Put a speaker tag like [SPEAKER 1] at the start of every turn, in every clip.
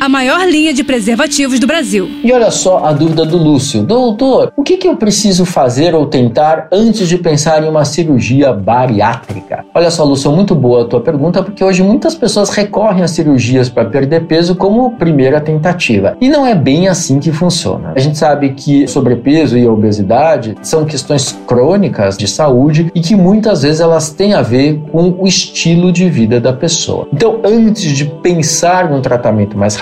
[SPEAKER 1] a maior linha de preservativos do Brasil.
[SPEAKER 2] E olha só a dúvida do Lúcio. Doutor, o que, que eu preciso fazer ou tentar antes de pensar em uma cirurgia bariátrica? Olha só, Lúcio, muito boa a tua pergunta, porque hoje muitas pessoas recorrem a cirurgias para perder peso como primeira tentativa. E não é bem assim que funciona. A gente sabe que sobrepeso e obesidade são questões crônicas de saúde e que muitas vezes elas têm a ver com o estilo de vida da pessoa. Então, antes de pensar num tratamento mais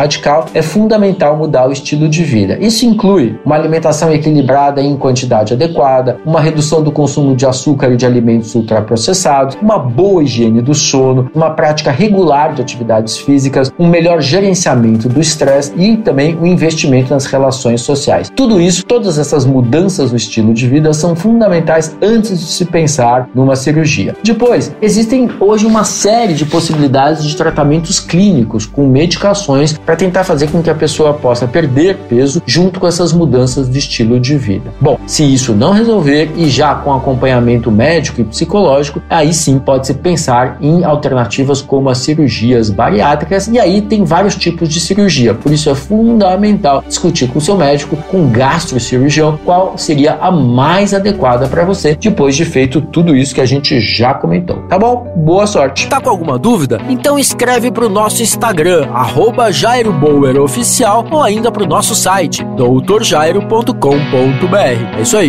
[SPEAKER 2] é fundamental mudar o estilo de vida. Isso inclui uma alimentação equilibrada em quantidade adequada, uma redução do consumo de açúcar e de alimentos ultraprocessados, uma boa higiene do sono, uma prática regular de atividades físicas, um melhor gerenciamento do estresse e também o investimento nas relações sociais. Tudo isso, todas essas mudanças no estilo de vida são fundamentais antes de se pensar numa cirurgia. Depois, existem hoje uma série de possibilidades de tratamentos clínicos com medicações para para tentar fazer com que a pessoa possa perder peso junto com essas mudanças de estilo de vida. Bom, se isso não resolver e já com acompanhamento médico e psicológico, aí sim pode-se pensar em alternativas como as cirurgias bariátricas e aí tem vários tipos de cirurgia. Por isso é fundamental discutir com o seu médico, com o gastrocirurgião, qual seria a mais adequada para você depois de feito tudo isso que a gente já comentou. Tá bom? Boa sorte.
[SPEAKER 3] Tá com alguma dúvida? Então escreve para o nosso Instagram, arroba Jair Jairo Bauer Oficial ou ainda para o nosso site doutorjairo.com.br. É isso aí.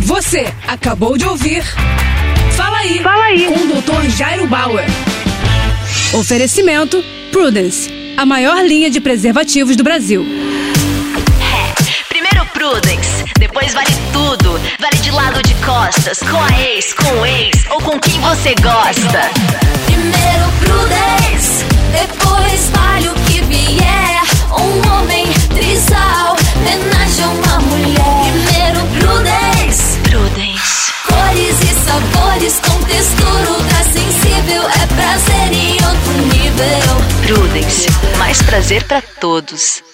[SPEAKER 1] Você acabou de ouvir Fala aí, Fala aí. com o Dr. Jairo Bauer. Oferecimento Prudence, a maior linha de preservativos do Brasil.
[SPEAKER 4] É, primeiro Prudence, depois vale tudo. Vale de lado de costas, com a ex, com o ex ou com quem você gosta. Mais prazer para todos.